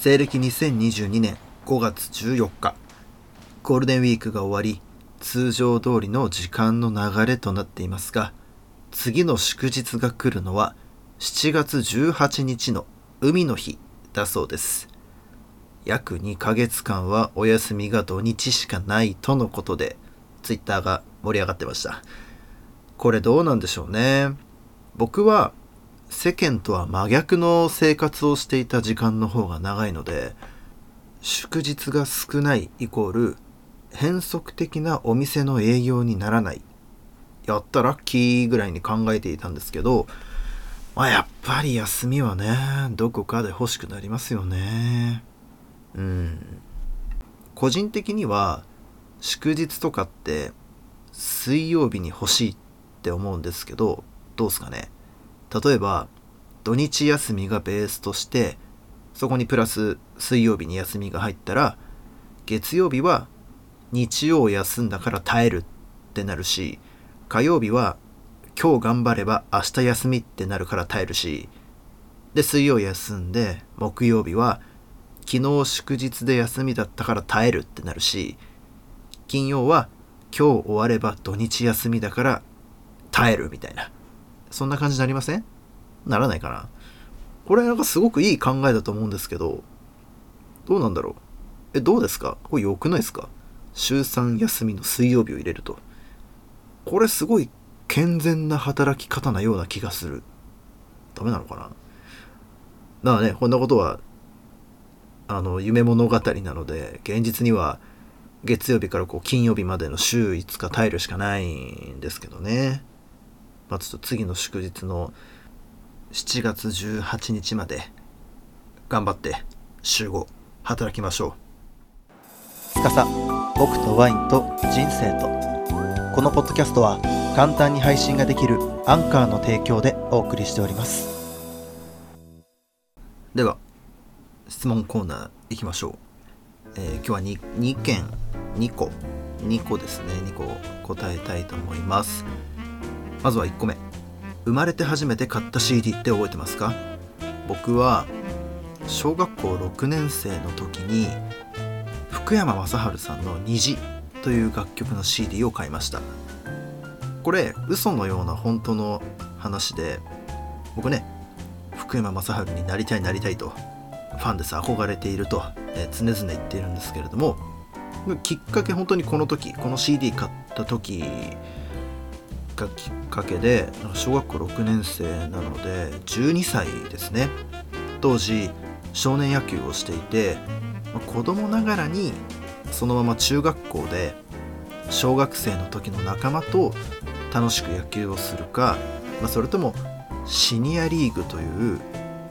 西暦2022年5月14日。ゴールデンウィークが終わり通常通りの時間の流れとなっていますが次の祝日が来るのは7月18日の海の日だそうです。約2ヶ月間はお休みが土日しかないとのことでツイッターが盛り上がってました。これどうなんでしょうね。僕は世間とは真逆の生活をしていた時間の方が長いので祝日が少ないイコール変則的なお店の営業にならない。やったラッキーぐらいに考えていたんですけどまあやっぱり休みはねどこかで欲しくなりますよね。うん。個人的には祝日とかって水曜日に欲しいって思うんですけどどうすかね？例えば土日休みがベースとしてそこにプラス水曜日に休みが入ったら月曜日は日曜休んだから耐えるってなるし火曜日は今日頑張れば明日休みってなるから耐えるしで水曜休んで木曜日は昨日祝日で休みだったから耐えるってなるし金曜は今日終われば土日休みだから耐えるみたいな。そんな感じになりません？ならないかな。これなんかすごくいい考えだと思うんですけどどうなんだろう？えどうですか？これ良くないですか？週3休みの水曜日を入れると。これすごい健全な働き方なような気がする。ダメなのかな？だからねこんなことはあの夢物語なので現実には月曜日からこう金曜日までの週5日耐えるしかないんですけどね。まあちょっと次の祝日の7月18日まで頑張って週5働きましょう。司僕とワインと人生と。このポッドキャストは簡単に配信ができるアンカーの提供でお送りしております。では質問コーナーいきましょう、えー、今日は 2, 2件2個2個ですね。2個答えたいと思いますまずは1個目。生まれて初めて買った CD って覚えてますか？僕は小学校6年生の時に福山雅治さんの「虹」という楽曲の CD を買いました。これ嘘のような本当の話で僕ね福山雅治になりたいなりたいとファンです憧れていると、え常々言っているんですけれどもきっかけ本当にこの時この CD 買った時きっかけで小学校6年生なので12歳ですね。当時少年野球をしていて子供ながらにそのまま中学校で小学生の時の仲間と楽しく野球をするか、まあ、それともシニアリーグという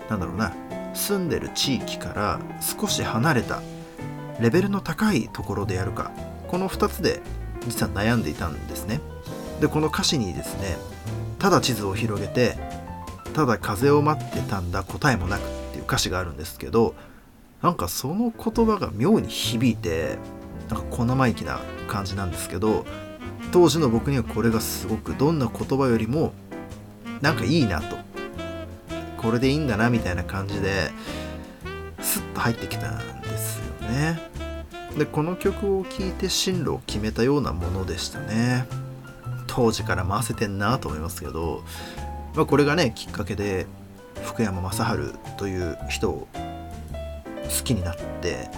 なんだろうな住んでる地域から少し離れたレベルの高いところでやるかこの2つで実は悩んでいたんですね。でこの歌詞にですねただ地図を広げてただ風を待ってたんだ答えもなくっていう歌詞があるんですけどなんかその言葉が妙に響いてなんか小生意気な感じなんですけど当時の僕にはこれがすごくどんな言葉よりもなんかいいなと。これでいいんだなみたいな感じでスッと入ってきたんですよね。でこの曲を聴いて進路を決めたようなものでしたね。当時から回せてんなと思いますけど、まあ、これがねきっかけで福山雅治という人を好きになって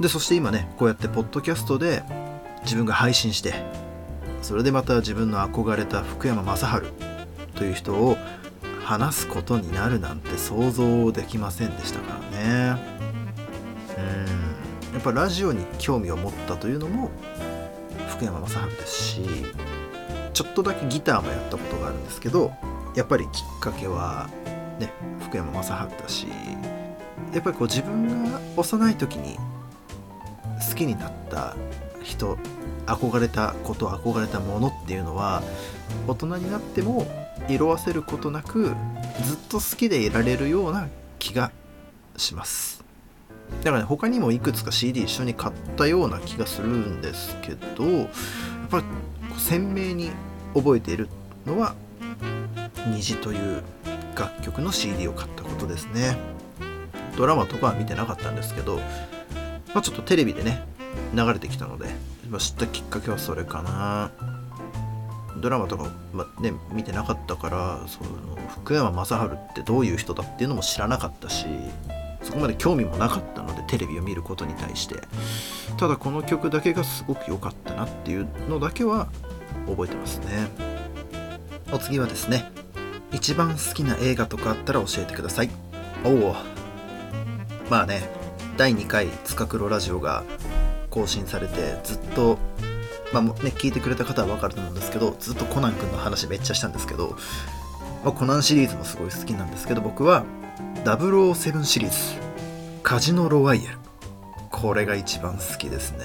でそして今ねこうやってポッドキャストで自分が配信してそれでまた自分の憧れた福山雅治という人を話すことになるなんて想像できませんでしたからね。うん。やっぱラジオに興味を持ったというのも福山雅治ですしちょっとだけギターもやったことがあるんですけどやっぱりきっかけはね福山雅治だしやっぱりこう自分が幼い時に好きになった人憧れたこと憧れたものっていうのは大人になっても色あせることなくずっと好きでいられるような気がします。だからね他にもいくつか CD 一緒に買ったような気がするんですけどやっぱり鮮明に覚えているのは「虹」という楽曲の CD を買ったことですね。ドラマとかは見てなかったんですけど、まあ、ちょっとテレビでね流れてきたので、まあ、知ったきっかけはそれかな。ドラマとか、まあね、見てなかったからその福山雅治ってどういう人だっていうのも知らなかったしそこまで興味もなかったのでテレビを見ることに対して。ただこの曲だけがすごく良かったなっていうのだけは覚えてますね。お次はですね一番好きな映画とかあったら教えてください。おお。まあね第2回「つかくろラジオ」が更新されてずっとまあね聞いてくれた方は分かると思うんですけどずっとコナン君の話めっちゃしたんですけど、まあ、コナンシリーズもすごい好きなんですけど僕は007シリーズカジノロワイヤル。これが一番好きですね。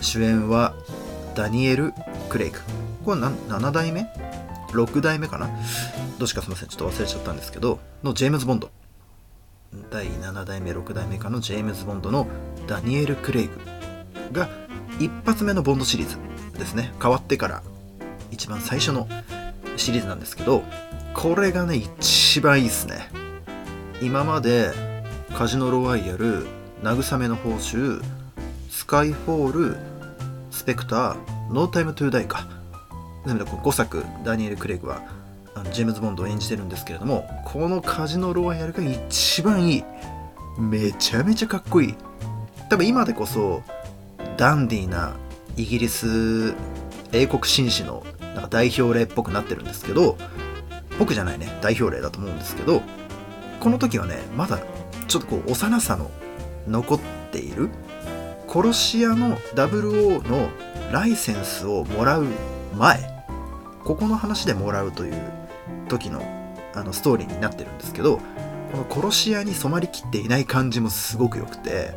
主演はダニエル・クレイグこれ7代目 ?6 代目かな？どっちかすいません。ちょっと忘れちゃったんですけどのジェームズ・ボンド。第7代目6代目かのジェームズ・ボンドのダニエル・クレイグが一発目のボンドシリーズですね。変わってから一番最初のシリーズなんですけどこれがね一番いいっすね。今までカジノロワイヤル慰めの報酬スカイフォールスペクターノータイムトゥーダイか全部で5作ダニエル・クレイグはあのジェームズ・ボンドを演じてるんですけれどもこのカジノロワイヤルが一番いい。めちゃめちゃかっこいい。多分今でこそダンディーなイギリス英国紳士のなんか代表例っぽくなってるんですけど僕じゃないね代表例だと思うんですけどこの時はねまだちょっとこう幼さの残っている殺し屋の00のライセンスをもらう前ここの話でもらうという時のあのストーリーになってるんですけどこの殺し屋に染まりきっていない感じもすごく良くて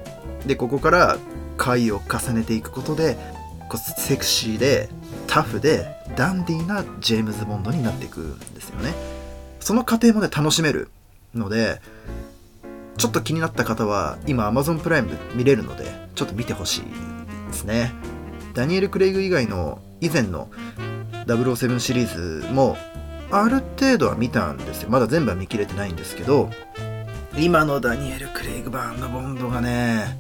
でここから回を重ねていくことでこうセクシーでタフでダンディーなジェームズ・ボンドになっていくんですよね。その過程もね楽しめるのでちょっと気になった方は今 Amazon プライム見れるのでちょっと見てほしいですね。ダニエル・クレイグ以外の以前の007シリーズもある程度は見たんですよ。まだ全部は見切れてないんですけど今のダニエル・クレイグ版のボンドがね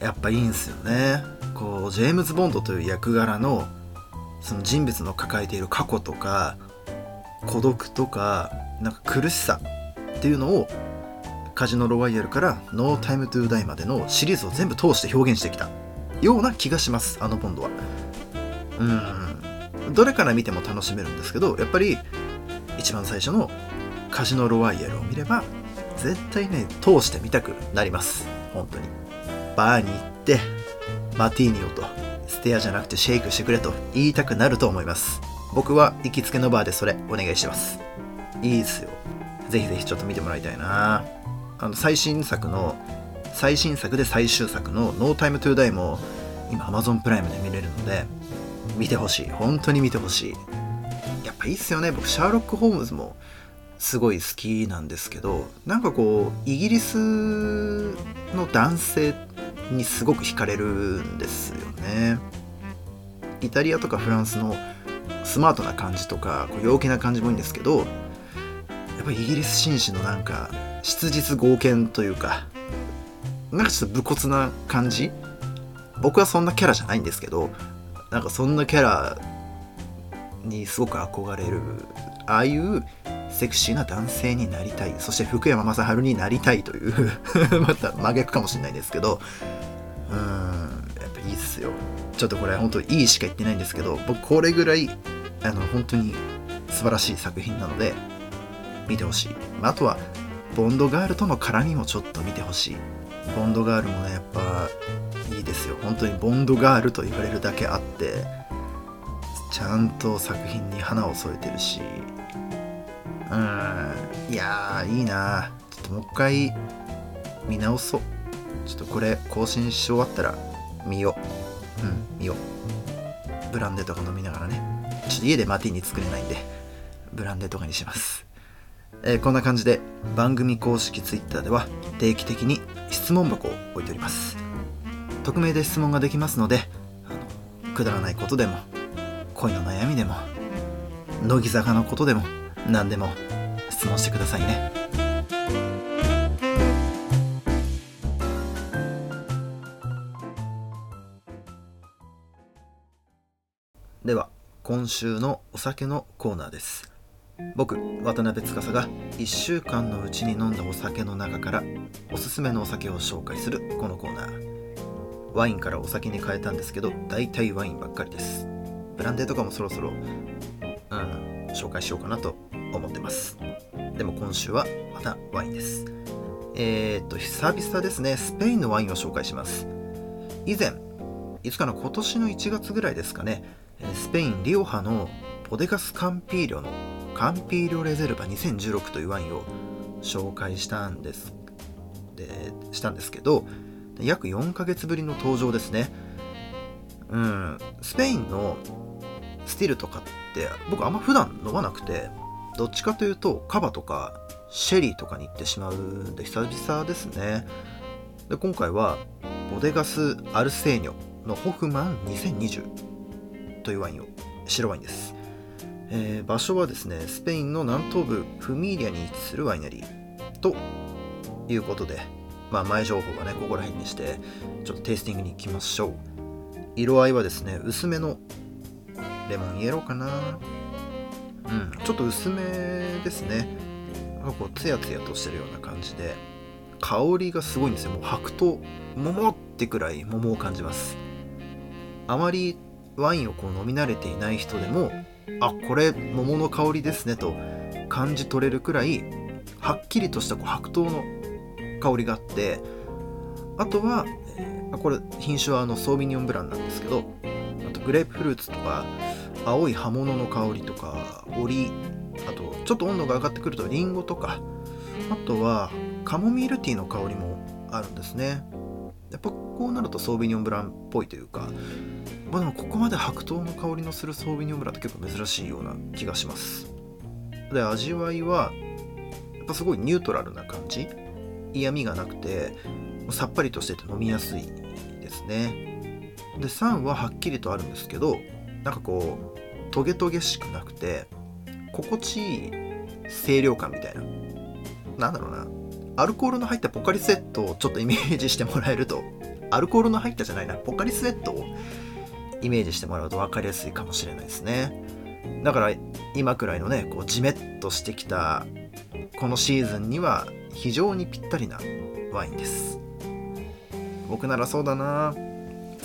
やっぱいいんすよね。こうジェームズ・ボンドという役柄のその人物の抱えている過去とか孤独とかなんか苦しさっていうのをカジノロワイヤルからノータイムトゥーダイまでのシリーズを全部通して表現してきたような気がしますあのボンドは。うん。どれから見ても楽しめるんですけどやっぱり一番最初のカジノロワイヤルを見れば絶対ね通してみたくなります。本当に。バーに行ってマティーニをとステアじゃなくてシェイクしてくれと言いたくなると思います。僕は行きつけのバーでそれお願いしてます。いいっすよ。ぜひぜひちょっと見てもらいたいな。あの最新作の最新作で最終作の「ノータイムトゥーダイも今 Amazon プライムで見れるので見てほしい。本当に見てほしい。やっぱいいっすよね。僕シャーロック・ホームズもすごい好きなんですけどなんかこうイギリスの男性にすごく惹かれるんですよね。イタリアとかフランスのスマートな感じとかこう陽気な感じもいいんですけどやっぱりイギリス紳士のなんか質実剛健というかなんかちょっと武骨な感じ？僕はそんなキャラじゃないんですけどなんかそんなキャラにすごく憧れるああいうセクシーな男性になりたいそして福山雅治になりたいという また真逆かもしれないですけどうーんやっぱいいっすよ。ちょっとこれ本当にいいしか言ってないんですけど僕これぐらいあの本当に素晴らしい作品なので見てほしい。まあとはボンドガールとの絡みもちょっと見てほしい。ボンドガールもねやっぱいいですよ。本当にボンドガールと言われるだけあってちゃんと作品に花を添えてるし。うんいやーいいな。ちょっともう一回見直そう。ちょっとこれ更新し終わったら見よう。うん見よう。ブランデーとか飲みながらね。ちょっと家でマティーニ作れないんでブランデーとかにします。えー、こんな感じで番組公式 Twitter では定期的に質問箱を置いております。匿名で質問ができますのであのくだらないことでも恋の悩みでも乃木坂のことでも何でも質問してくださいね。では今週のお酒のコーナーです。僕渡辺司が1週間のうちに飲んだお酒の中からおすすめのお酒を紹介するこのコーナー。ワインからお酒に変えたんですけど大体ワインばっかりです。ブランデーとかもそろそろうん紹介しようかなと思ってます。でも今週はまたワインです。えー、っと久々ですね。スペインのワインを紹介します。以前いつかの今年の1月ぐらいですかね。スペイン・リオハのポデガス・カンピーリョのカンピーリョ・レゼルバ2016というワインを紹介したんですでしたんですけど約4ヶ月ぶりの登場ですね。うんスペインのスティルとかって僕あんま普段飲まなくてどっちかというとカバとかシェリーとかに行ってしまうんで久々ですね。で今回はボデガス・アルセーニョのホフマン2020というワインを白ワインです、えー、場所はですねスペインの南東部フミーリアに位置するワイナリー。ということでまあ前情報がねここら辺にしてちょっとテイスティングに行きましょう。色合いはですね薄めのレモンイエローかな。うんちょっと薄めですね。なんかこうツヤツヤとしてるような感じで香りがすごいんですよ。もう白桃桃ってくらい桃を感じます。あまりワインをこう飲み慣れていない人でもあこれ桃の香りですねと感じ取れるくらいはっきりとしたこう白桃の香りがあってあとは、えー、これ品種はあのソービニオンブランなんですけどあとグレープフルーツとか青い葉物の香りとかオリあとちょっと温度が上がってくるとリンゴとかあとはカモミールティーの香りもあるんですね。やっぱこうなるとソービニョンブランっぽいというかまあでもここまで白桃の香りのするソービニョンブランって結構珍しいような気がします。で味わいはやっぱすごいニュートラルな感じ？嫌味がなくてさっぱりとしてて飲みやすいですね。で酸ははっきりとあるんですけどなんかこうトゲトゲしくなくて心地いい清涼感みたいな。なんだろうな。アルコールの入ったポカリスエットをちょっとイメージしてもらえるとアルコールの入ったじゃないなポカリスエットをイメージしてもらうと分かりやすいかもしれないですね。だから今くらいのねこうジメッとしてきたこのシーズンには非常にぴったりなワインです。僕ならそうだな。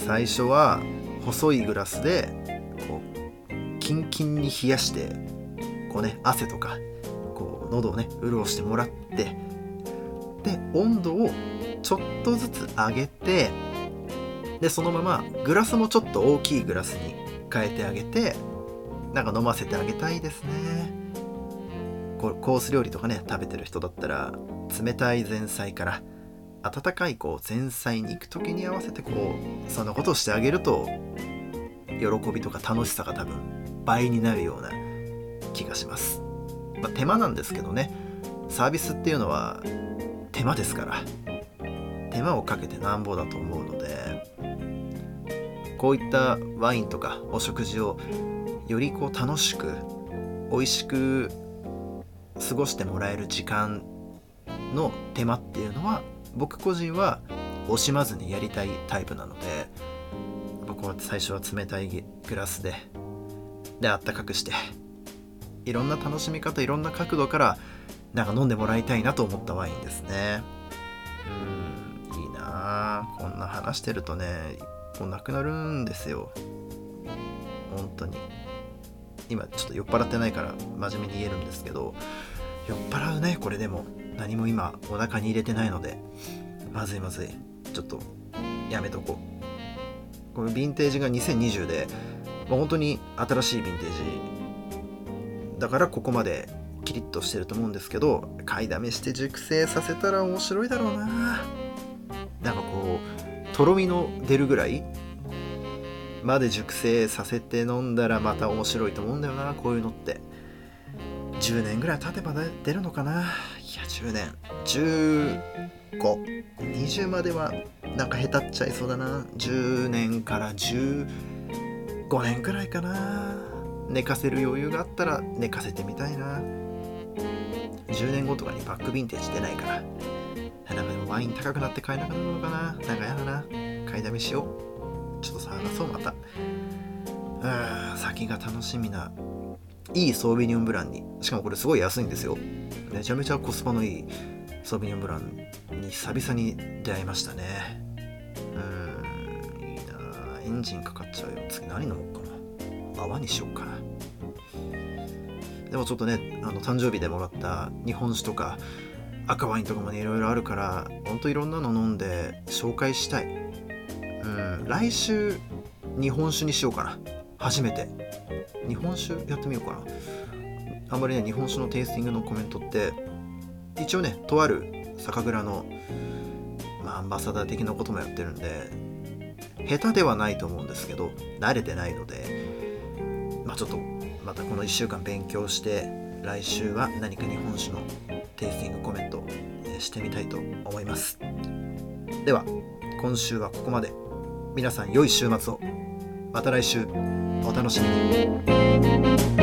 最初は細いグラスでこうキンキンに冷やしてこうね汗とかこう喉をね潤してもらってで温度をちょっとずつ上げてでそのままグラスもちょっと大きいグラスに変えてあげてなんか飲ませてあげたいですね。コース料理とかね食べてる人だったら冷たい前菜から温かいこう前菜に行く時に合わせてこうそんなことをしてあげると喜びとか楽しさが多分倍になるような気がします、まあ、手間なんですけどねサービスっていうのは手間ですから。手間をかけてなんぼだと思うのでこういったワインとかお食事をよりこう楽しく美味しく過ごしてもらえる時間の手間っていうのは僕個人は惜しまずにやりたいタイプなので僕は最初は冷たいグラスでであったかくしていろんな楽しみ方いろんな角度からなんか飲んでもらいたいなと思ったワインですね。うんいいなこんな話してるとね一本なくなるんですよ。本当に。今ちょっと酔っ払ってないから真面目に言えるんですけど酔っ払うねこれでも。何も今お腹に入れてないので。まずいまずい。ちょっとやめとこう。このヴィンテージが2020で、まあ、本当に新しいヴィンテージ。だからここまでキリッとしてると思うんですけど買いだめして熟成させたら面白いだろうな。とろみの出るぐらいまで熟成させて飲んだらまた面白いと思うんだよなこういうのって。10年ぐらい経てば出るのかな。いや10年。1520まではなんか下手っちゃいそうだな。10年から15年くらいかな。寝かせる余裕があったら寝かせてみたいな。10年後とかにバックヴィンテージ出ないから。ワイン高くなって買えなくなるのかな？なんかやだな。買いだめしよう。ちょっと探そうまた。うん先が楽しみないいソービニョンブランに。しかもこれすごい安いんですよ。めちゃめちゃコスパのいいソービニョンブランに久々に出会いましたね。うんいいな。エンジンかかっちゃうよ。次何飲もうかな。泡にしようかな。でもちょっとねあの誕生日でもらった日本酒とか赤ワインとかもねいろいろあるからほんといろんなの飲んで紹介したい。うん来週日本酒にしようかな。初めて。日本酒やってみようかな。あんまりね日本酒のテイスティングのコメントって一応ねとある酒蔵の、まあ、アンバサダー的なこともやってるんで下手ではないと思うんですけど慣れてないのでまあちょっとまたこの1週間勉強して来週は何か日本酒のテイスティングコメントしてみたいと思います。では今週はここまで。皆さん良い週末を。また来週。お楽しみに。